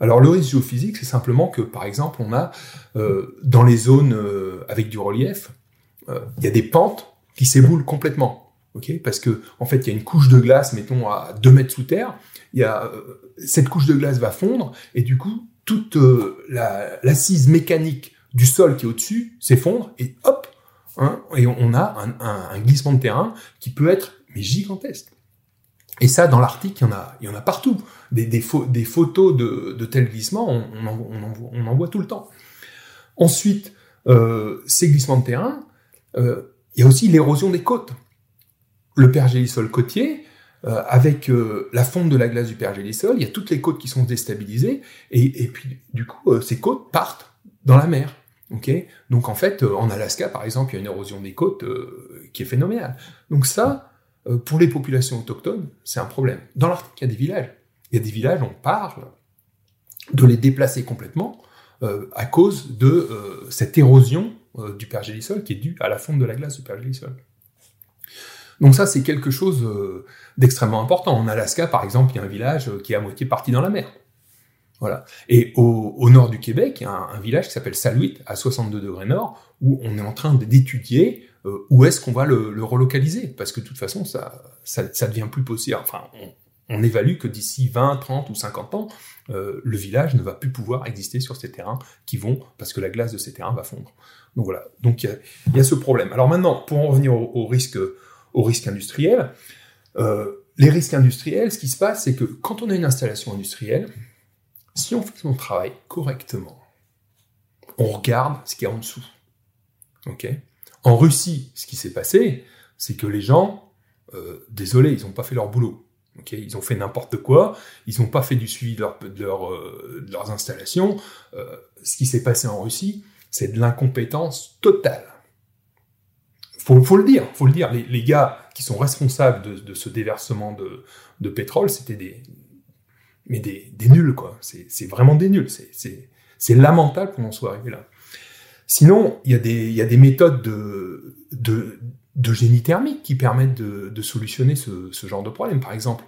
Speaker 2: Alors le risque géophysique, c'est simplement que, par exemple, on a euh, dans les zones euh, avec du relief, euh, il y a des pentes qui s'éboulent complètement, ok? Parce que en fait, il y a une couche de glace, mettons à 2 mètres sous terre. Il y a cette couche de glace va fondre et du coup, toute l'assise mécanique du sol qui est au-dessus s'effondre et hop, hein, et on a un, glissement de terrain qui peut être mais gigantesque. Et ça, dans l'Arctique, il y en a, il y en a partout. Des, des, des photos de, de tels glissements, on, on, en, on, en, on, en, voit tout le temps. Ensuite, euh, ces glissements de terrain, euh, il y a aussi l'érosion des côtes. Le pergélisol côtier, euh, avec euh, la fonte de la glace du pergélisol, il y a toutes les côtes qui sont déstabilisées, et, et puis du coup, euh, ces côtes partent dans la mer. Okay Donc en fait, en Alaska, par exemple, il y a une érosion des côtes qui est phénoménale. Donc ça, pour les populations autochtones, c'est un problème. Dans l'Arctique, il y a des villages. Il y a des villages, on parle de les déplacer complètement à cause de cette érosion du pergélisol qui est due à la fonte de la glace du pergélisol. Donc ça, c'est quelque chose d'extrêmement important. En Alaska, par exemple, il y a un village qui est à moitié parti dans la mer. Voilà. Et au, nord du Québec, il y a un, village qui s'appelle Saluit, à 62 degrés nord, où on est en train d'étudier euh, où est-ce qu'on va le, relocaliser Parce que de toute façon, ça, ça, devient plus possible. Enfin, on, on évalue que d'ici 20, 30 ou 50 ans, euh, le village ne va plus pouvoir exister sur ces terrains qui vont, parce que la glace de ces terrains va fondre. Donc voilà, donc il y, y a, ce problème. Alors maintenant, pour en revenir au, au risque, au risque industriel, euh, les risques industriels, ce qui se passe, c'est que quand on a une installation industrielle, si on fait son travail correctement, on regarde ce qu'il y a en dessous. ok? En Russie, ce qui s'est passé, c'est que les gens, euh, désolé, ils n'ont pas fait leur boulot. Okay ils ont fait n'importe quoi, ils n'ont pas fait du suivi de, de, euh, de leurs installations. Euh, ce qui s'est passé en Russie, c'est de l'incompétence totale. Faut, faut le dire, faut le dire. Les, les gars qui sont responsables de, ce déversement de, pétrole, c'était des, mais des, nuls quoi. C'est vraiment des nuls. C'est lamentable qu'on en soit arrivé là. Sinon, il y a des, méthodes de, de, génie thermique qui permettent de, solutionner ce, genre de problème. Par exemple,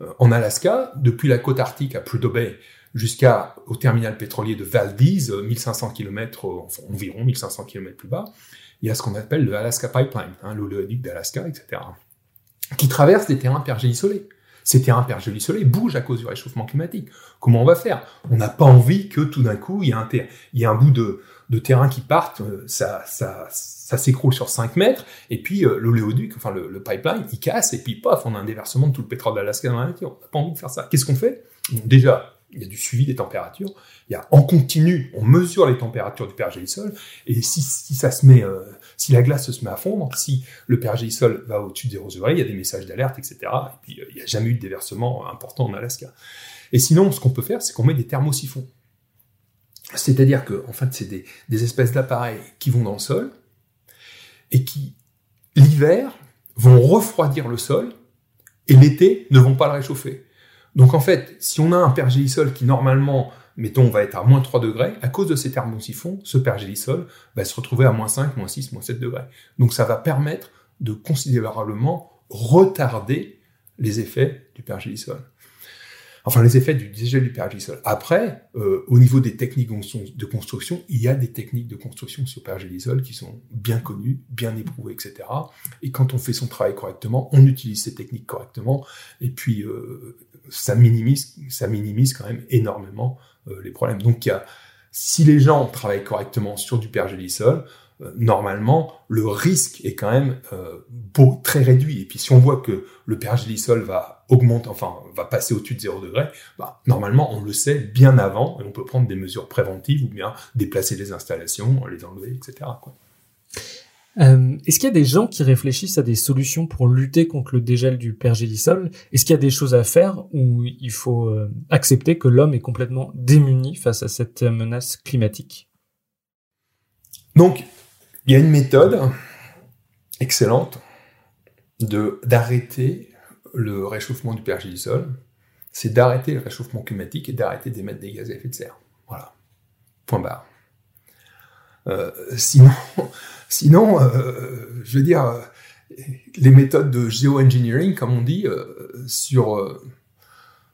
Speaker 2: euh, en Alaska, depuis la côte arctique à Prudhoe Bay jusqu'au terminal pétrolier de Valdez, 1500 km, environ 1500 km plus bas, il y a ce qu'on appelle le Alaska Pipeline, hein, l'oléoduc d'Alaska, etc., qui traverse des terrains pergélisolés. Ces terrains pergélisolés bougent à cause du réchauffement climatique. Comment on va faire? On n'a pas envie que tout d'un coup, il y a un, bout de, terrain qui part, euh, ça, s'écroule sur 5 mètres, et puis euh, l'oléoduc, enfin le, le, pipeline, il casse, et puis paf, on a un déversement de tout le pétrole d'Alaska dans la nature. On n'a pas envie de faire ça. Qu'est-ce qu'on fait? Déjà, il y a du suivi des températures. Il y a en continu, on mesure les températures du pergélisol, et si, ça se met, euh, si la glace se met à fondre, si le pergélisol va au-dessus de 0 degrés, il y a des messages d'alerte, etc. Et puis euh, il n'y a jamais eu de déversement important en Alaska. Et sinon, ce qu'on peut faire, c'est qu'on met des thermosiphons. C'est-à-dire que, en fait, c'est des espèces d'appareils qui vont dans le sol et qui, l'hiver, vont refroidir le sol et l'été ne vont pas le réchauffer. Donc en fait, si on a un pergélisol qui normalement, mettons, va être à moins 3 degrés, à cause de ces thermosiphons, ce pergélisol va se retrouver à moins 5, moins 6, moins 7 degrés. Donc ça va permettre de considérablement retarder les effets du pergélisol enfin les effets du dégel du pergélisol. Après, euh, au niveau des techniques de construction, il y a des techniques de construction sur pergélisol qui sont bien connues, bien éprouvées, etc. Et quand on fait son travail correctement, on utilise ces techniques correctement, et puis euh, ça minimise, ça minimise quand même énormément euh, les problèmes. Donc si les gens travaillent correctement sur du pergélisol, euh, normalement, le risque est quand même euh, très réduit. Et puis si on voit que le pergélisol va augmenter, enfin va passer au-dessus de 0 degré, bah, normalement on le sait bien avant et on peut prendre des mesures préventives ou bien déplacer les installations, les enlever, etc.
Speaker 1: Euh, Est-ce qu'il y a des gens qui réfléchissent à des solutions pour lutter contre le dégel du pergélisol? Est-ce qu'il y a des choses à faire ou il faut euh, accepter que l'homme est complètement démuni face à cette menace climatique?
Speaker 2: Donc, il y a une méthode excellente d'arrêter le réchauffement du pergélisol, c'est d'arrêter le réchauffement climatique et d'arrêter d'émettre des gaz à effet de serre. Voilà. Point barre. Euh, sinon, sinon, euh, je veux dire, les méthodes de géo-engineering, comme on dit, euh, sur euh,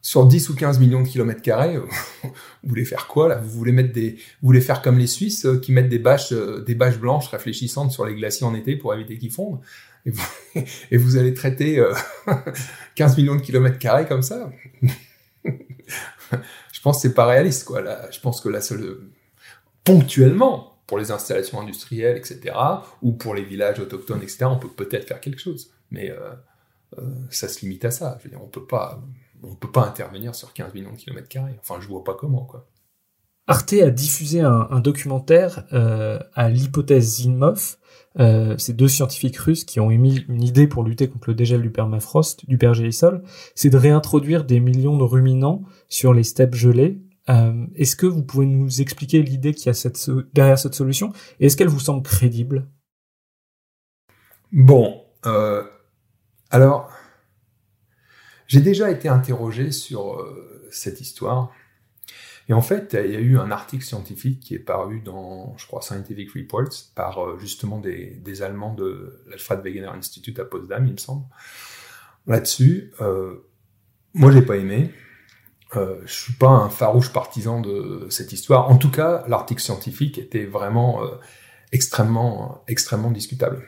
Speaker 2: sur 10 ou 15 millions de kilomètres carrés, vous voulez faire quoi là? Vous voulez mettre des, vous voulez faire comme les Suisses euh, qui mettent des bâches, euh, des bâches blanches réfléchissantes sur les glaciers en été pour éviter qu'ils fondent, et vous, allez traiter 15 euh, millions de kilomètres carrés comme ça? Je pense que c'est pas réaliste quoi. Là, je pense que la seule, ponctuellement, pour les installations industrielles, etc., ou pour les villages autochtones, etc., on peut peut-être faire quelque chose, mais euh, euh, ça se limite à ça. Je veux dire, on peut pas on peut pas intervenir sur 15 millions de kilomètres carrés. Enfin, je vois pas comment, quoi.
Speaker 1: Arte a diffusé un, un documentaire euh, à l'hypothèse Zinmov. Euh, c'est deux scientifiques russes qui ont émis une idée pour lutter contre le dégel du permafrost, du pergélisol, c'est de réintroduire des millions de ruminants sur les steppes gelées. Euh, est-ce que vous pouvez nous expliquer l'idée qu'il y derrière cette solution? Et est-ce qu'elle vous semble crédible?
Speaker 2: Bon, euh, alors j'ai déjà été interrogé sur euh, cette histoire. Et en fait, il y a eu un article scientifique qui est paru dans, je crois, Scientific Reports, par justement des, Allemands de l'Alfred Wegener Institute à Potsdam, il me semble. Là-dessus, moi, j'ai pas aimé. Euh, je suis pas un farouche partisan de cette histoire. En tout cas, l'article scientifique était vraiment euh, extrêmement, extrêmement discutable.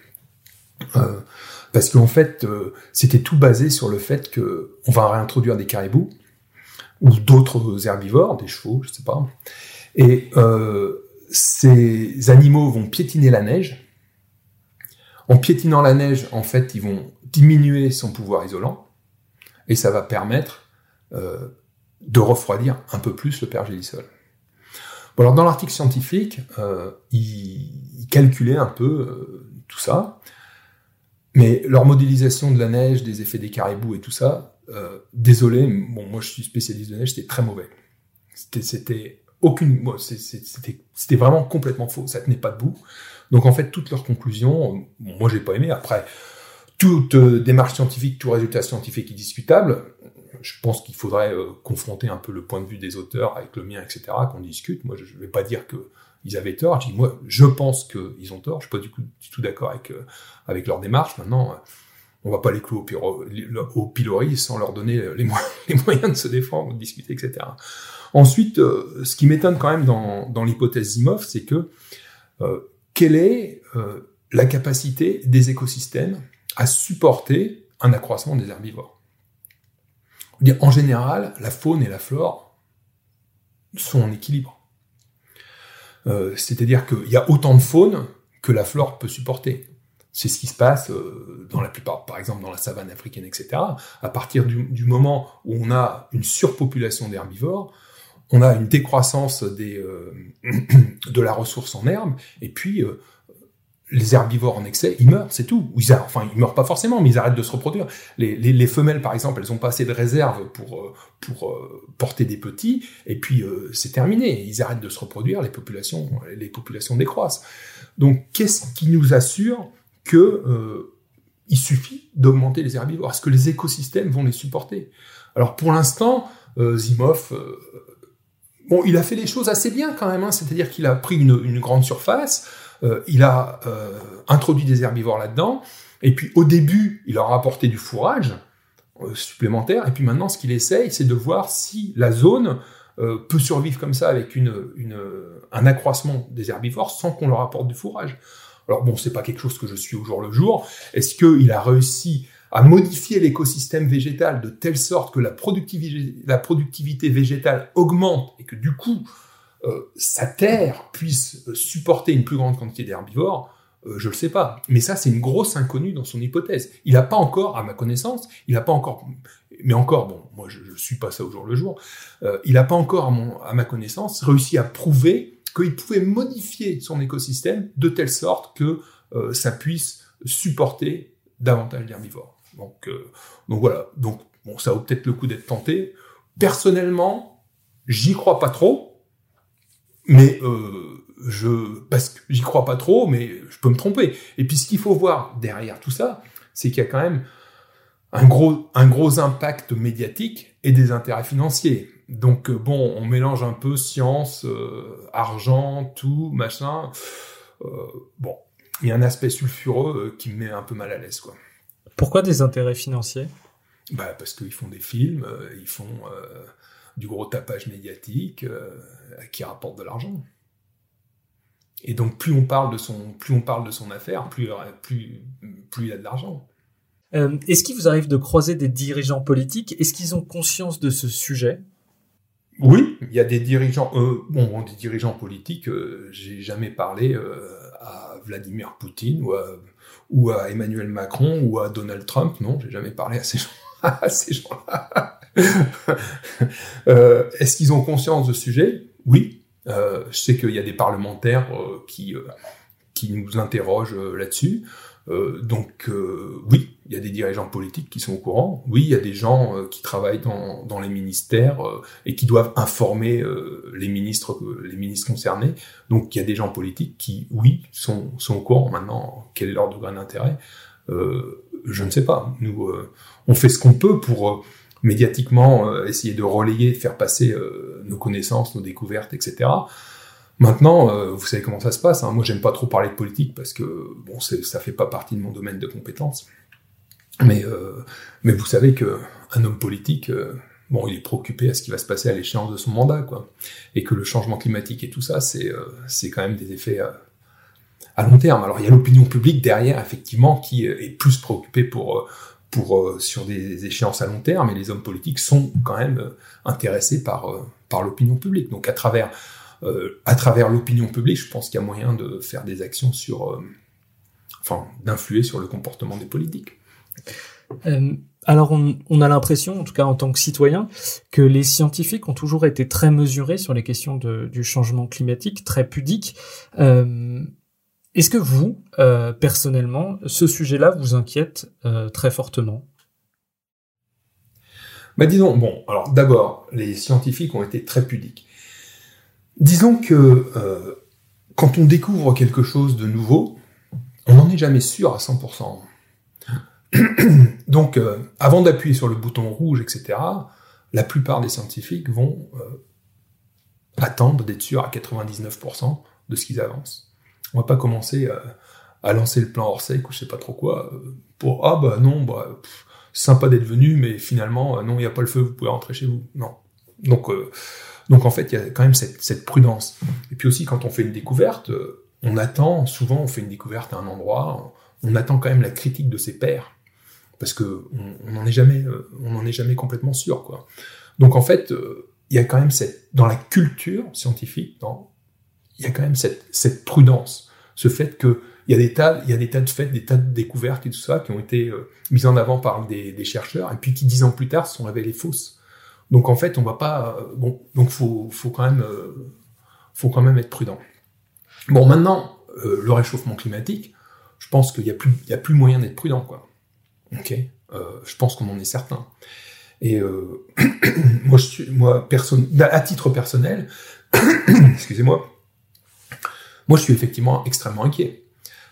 Speaker 2: Euh, parce qu'en fait, euh, c'était tout basé sur le fait que on va réintroduire des caribous ou d'autres herbivores, des chevaux, je sais pas, et euh, ces animaux vont piétiner la neige. En piétinant la neige, en fait, ils vont diminuer son pouvoir isolant, et ça va permettre euh, de refroidir un peu plus le pergélisol. Bon, alors dans l'article scientifique, euh, il, il, calculait un peu euh, tout ça, mais leur modélisation de la neige, des effets des caribous et tout ça, euh, désolé, bon, moi je suis spécialiste de neige, c'était très mauvais. C'était aucune, c'était vraiment complètement faux, ça tenait pas debout. Donc en fait, toutes leurs conclusions, moi j'ai pas aimé. Après, toute démarche scientifique, tout résultat scientifique est discutable. Je pense qu'il faudrait euh, confronter un peu le point de vue des auteurs avec le mien, etc., qu'on discute. Moi, je, je vais pas dire que ils avaient tort. Je moi, je pense qu'ils ont tort. Je suis pas du, tout d'accord avec, euh, leur démarche. Maintenant, euh, on va pas les clouer au, pilori sans leur donner les, mo les, moyens de se défendre, de discuter, etc. Ensuite, ce qui m'étonne quand même dans, dans l'hypothèse Zimov, c'est que quelle est la capacité des écosystèmes à supporter un accroissement des herbivores? En général, la faune et la flore sont en équilibre. Euh, c'est-à-dire qu'il y a autant de faune que la flore peut supporter. C'est ce qui se passe euh, dans la plupart, par exemple dans la savane africaine, etc. À partir du, moment où on a une surpopulation d'herbivores, on a une décroissance euh, de la ressource en herbe, et puis les herbivores en excès, ils meurent, c'est tout. Ils, enfin, ils meurent pas forcément, mais ils arrêtent de se reproduire. Les, les, les femelles, par exemple, elles ont pas assez de réserves pour euh, pour euh, porter des petits, et puis euh, c'est terminé. Ils arrêtent de se reproduire, les populations les populations décroissent. Donc, qu'est-ce qui nous assure que il suffit d'augmenter les herbivores? Est-ce que les écosystèmes vont les supporter? Alors, pour l'instant, Zimov Bon, il a fait les choses assez bien quand même, hein. c'est-à-dire qu'il a pris une grande surface, euh, il a euh, introduit des herbivores là-dedans, et puis au début, il leur a apporté du fourrage euh, supplémentaire, et puis maintenant, ce qu'il essaye, c'est de voir si la zone peut survivre comme ça avec un accroissement des herbivores sans qu'on leur apporte du fourrage. Alors bon, c'est pas quelque chose que je suis au jour le jour. Est-ce qu'il a réussi à modifier l'écosystème végétal de telle sorte que la productivité végétale augmente et que du coup euh, sa terre puisse euh, supporter une plus grande quantité d'herbivores, euh, je le sais pas. Mais ça, c'est une grosse inconnue dans son hypothèse. Il n'a pas encore, à ma connaissance, il n'a pas encore, mais encore, bon, moi je, ne suis pas ça au jour le jour, il n'a pas encore, à ma connaissance, réussi à prouver qu'il pouvait modifier son écosystème de telle sorte que ça puisse supporter davantage d'herbivores. Donc, donc voilà. Donc bon, ça vaut peut-être le coup d'être tenté. Personnellement, j'y crois pas trop mais euh, je parce que j'y crois pas trop, mais je peux me tromper. Et puis ce qu'il faut voir derrière tout ça, c'est qu'il y a quand même un gros un gros impact médiatique et des intérêts financiers. Donc euh, bon, on mélange un peu science, euh, argent, tout, machin. Euh, bon, il y a un aspect sulfureux qui me met un peu mal à l'aise, quoi.
Speaker 1: Pourquoi des intérêts financiers?
Speaker 2: Bah parce qu'ils font des films, ils font du gros tapage médiatique euh, qui rapporte de l'argent. Et donc plus on parle de son, plus on parle de son affaire, plus, plus, plus il a de l'argent.
Speaker 1: Euh, est-ce qu'il vous arrive de croiser des dirigeants politiques? Est-ce qu'ils ont conscience de ce sujet?
Speaker 2: Oui, il y a des dirigeants, euh, bon, des dirigeants politiques. J'ai jamais parlé à Vladimir Poutine ou à, ou à, Emmanuel Macron ou à Donald Trump. Non, j'ai jamais parlé à ces gens, à ces gens-là. euh, Est-ce qu'ils ont conscience de ce sujet? Oui. Euh, je sais qu'il y a des parlementaires euh, qui, euh, qui nous interrogent là-dessus. donc oui, il y a des dirigeants politiques qui sont au courant. Oui, il y a des gens qui travaillent dans, dans les ministères et qui doivent informer les ministres, les ministres concernés. Donc il y a des gens politiques qui, oui, sont, sont au courant. Maintenant, quel est leur degré d'intérêt? Je ne sais pas. Nous, on fait ce qu'on peut pour médiatiquement euh, essayer de relayer, de faire passer euh, nos connaissances, nos découvertes, etc. Maintenant, euh, vous savez comment ça se passe. Hein. Moi, j'aime pas trop parler de politique parce que bon, ça fait pas partie de mon domaine de compétences. Mais mais vous savez que un homme politique, bon, il est préoccupé à ce qui va se passer à l'échéance de son mandat, quoi. Et que le changement climatique et tout ça, c'est c'est quand même des effets à long terme. Alors il y a l'opinion publique derrière, effectivement, qui est plus préoccupée pour pour euh, sur des échéances à long terme, et les hommes politiques sont quand même euh, intéressés par euh, par l'opinion publique. Donc à travers à travers l'opinion publique, je pense qu'il y a moyen de faire des actions sur, enfin, d'influer sur le comportement des politiques.
Speaker 1: alors on, on a l'impression, en tout cas en tant que citoyen, que les scientifiques ont toujours été très mesurés sur les questions de, du changement climatique, très pudiques. Euh, est-ce que vous, euh, personnellement, ce sujet-là vous inquiète euh, très fortement?
Speaker 2: Bah disons, bon, alors d'abord, les scientifiques ont été très pudiques. Disons que euh, quand on découvre quelque chose de nouveau, on n'en est jamais sûr à 100%. Donc, avant d'appuyer sur le bouton rouge, etc., la plupart des scientifiques vont attendre d'être sûrs à 99% de ce qu'ils avancent. On va pas commencer à, lancer le plan Orsec ou je sais pas trop quoi euh, pour ah bah non bah sympa d'être venu mais finalement euh, non il n'y a pas le feu vous pouvez rentrer chez vous. Non. Donc euh, donc en fait il y a quand même cette, cette, prudence. Et puis aussi quand on fait une découverte on attend, souvent on fait une découverte à un endroit, on attend quand même la critique de ses pairs, parce que on n'en est jamais, on en est jamais complètement sûr, quoi. Donc en fait, il y a quand même cette, dans la culture scientifique, dans, il y a quand même cette, prudence, ce fait que il y a des tas, il y a des tas de faits, des tas de découvertes et tout ça qui ont été euh, mises en avant par des, chercheurs et puis qui dix ans plus tard se sont révélées fausses. Donc en fait, on va pas, euh, bon, donc faut, faut quand même, euh, faut quand même être prudent. Bon, maintenant, le réchauffement climatique, je pense qu'il y a plus, moyen d'être prudent, quoi. Ok, je pense qu'on en est certain. Et moi, moi, à titre personnel, excusez-moi, moi, je suis effectivement extrêmement inquiet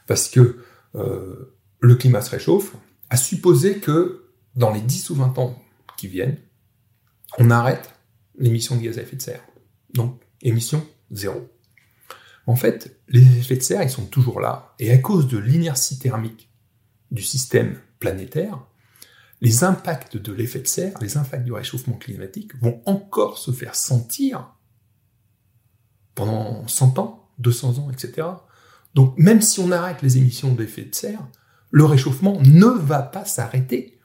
Speaker 2: parce que euh, le climat se réchauffe, à supposer que dans les 10 ou 20 ans qui viennent, on arrête l'émission de gaz à effet de serre. Donc, émission zéro. En fait, les effets de serre, ils sont toujours là. Et à cause de l'inertie thermique du système planétaire, les impacts de l'effet de serre, les impacts du réchauffement climatique vont encore se faire sentir pendant 100 ans, 200 ans, etc. Donc même si on arrête les émissions d'effet de serre, le réchauffement ne va pas s'arrêter.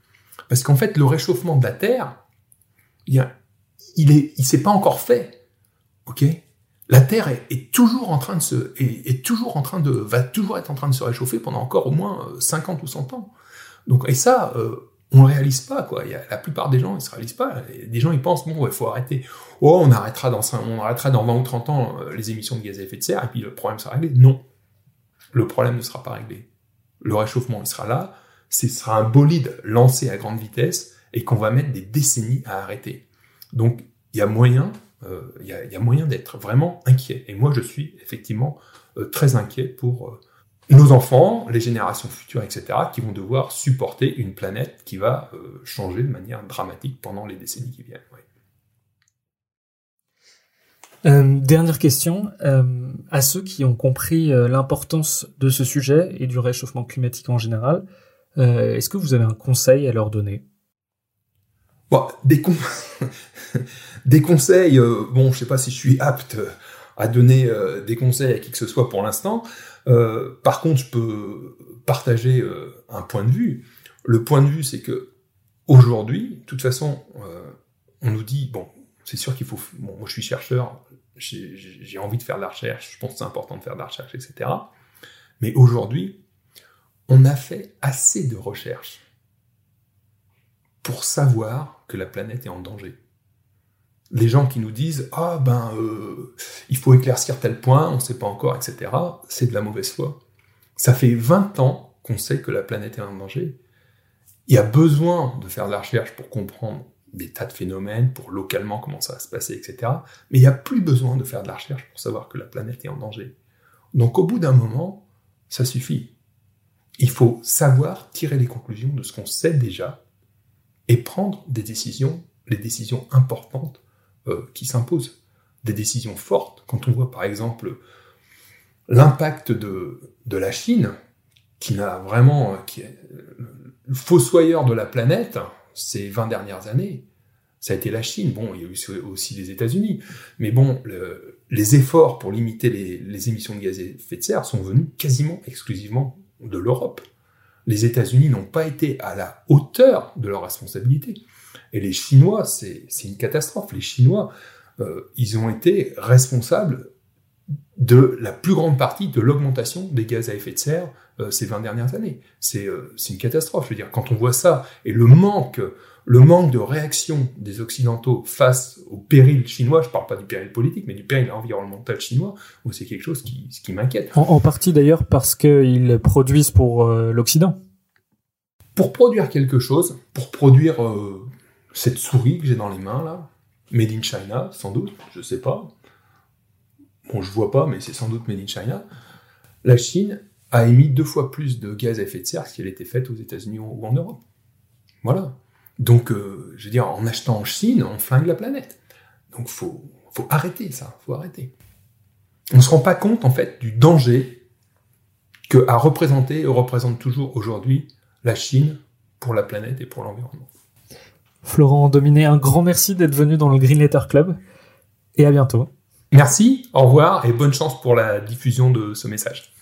Speaker 2: Parce qu'en fait, le réchauffement de la Terre, il est, il s'est pas encore fait. Ok? La Terre est, toujours en train de se, est, toujours en train de, va toujours être en train de se réchauffer pendant encore au moins 50 euh, ou 100 ans. Donc, et ça, euh, on ne réalise pas, quoi. Il y a, la plupart des gens, ils se réalisent pas. Des gens, ils pensent, bon, il faut arrêter. Oh, on arrêtera dans, on arrêtera dans 20 ou 30 ans euh, les émissions de gaz à effet de serre, et puis le problème sera réglé. Non le problème ne sera pas réglé. Le réchauffement, il sera là, ce sera un bolide lancé à grande vitesse et qu'on va mettre des décennies à arrêter. Donc, il y a moyen, euh, il y, moyen d'être vraiment inquiet. Et moi, je suis effectivement euh, très inquiet pour nos enfants, les générations futures, etc., qui vont devoir supporter une planète qui va changer de manière dramatique pendant les décennies qui viennent.
Speaker 1: Euh, dernière question, euh, à ceux qui ont compris euh, l'importance de ce sujet et du réchauffement climatique en général, est-ce que vous avez un conseil à leur donner?
Speaker 2: Bon, des, des, conseils, bon, je sais pas si je suis apte à donner des conseils à qui que ce soit pour l'instant. Par contre, je peux partager un point de vue. Le point de vue, c'est que aujourd'hui, de toute façon, on nous dit, bon, c'est sûr qu'il faut. Bon, moi, je suis chercheur, j'ai envie de faire de la recherche, je pense que c'est important de faire de la recherche, etc. Mais aujourd'hui, on a fait assez de recherches pour savoir que la planète est en danger. Les gens qui nous disent ah ben euh, il faut éclaircir tel point, on ne sait pas encore, etc. C'est de la mauvaise foi. Ça fait 20 ans qu'on sait que la planète est en danger. Il y a besoin de faire de la recherche pour comprendre des tas de phénomènes pour localement comment ça va se passer, etc. Mais il n'y a plus besoin de faire de la recherche pour savoir que la planète est en danger. Donc au bout d'un moment, ça suffit. Il faut savoir tirer les conclusions de ce qu'on sait déjà et prendre des décisions, les décisions importantes euh, qui s'imposent, des décisions fortes. Quand on voit par exemple l'impact de, de la Chine, qui n'a vraiment, qui est le fossoyeur de la planète, ces 20 dernières années, ça a été la Chine. Bon, il y a eu aussi les États-Unis. Mais bon, les efforts pour limiter les, émissions de gaz à effet de serre sont venus quasiment exclusivement de l'Europe. Les États-Unis n'ont pas été à la hauteur de leurs responsabilités. Et les Chinois, c'est une catastrophe. Les Chinois, euh, ils ont été responsables de la plus grande partie de l'augmentation des gaz à effet de serre euh, ces 20 dernières années. Euh, c'est une catastrophe. Je veux dire, quand on voit ça et le manque, le manque de réaction des Occidentaux face au péril chinois, je parle pas du péril politique, mais du péril environnemental chinois, c'est quelque chose qui, qui m'inquiète.
Speaker 1: En, partie d'ailleurs parce qu'ils produisent pour euh, l'Occident.
Speaker 2: Pour produire quelque chose, pour produire cette souris que j'ai dans les mains là, made in China, sans doute, je sais pas. Bon, je vois pas, mais c'est sans doute made in China. La Chine a émis deux fois plus de gaz à effet de serre si elle était faite aux États-Unis ou en Europe. Voilà. Donc, euh, je veux dire, en achetant en Chine, on flingue la planète. Donc, faut, faut arrêter ça, faut arrêter. On ne se rend pas compte, en fait, du danger que a représenté et représente toujours aujourd'hui la Chine pour la planète et pour l'environnement.
Speaker 1: Florent Dominé, un grand merci d'être venu dans le Green Letter Club et à bientôt.
Speaker 2: Merci, au revoir et bonne chance pour la diffusion de ce message.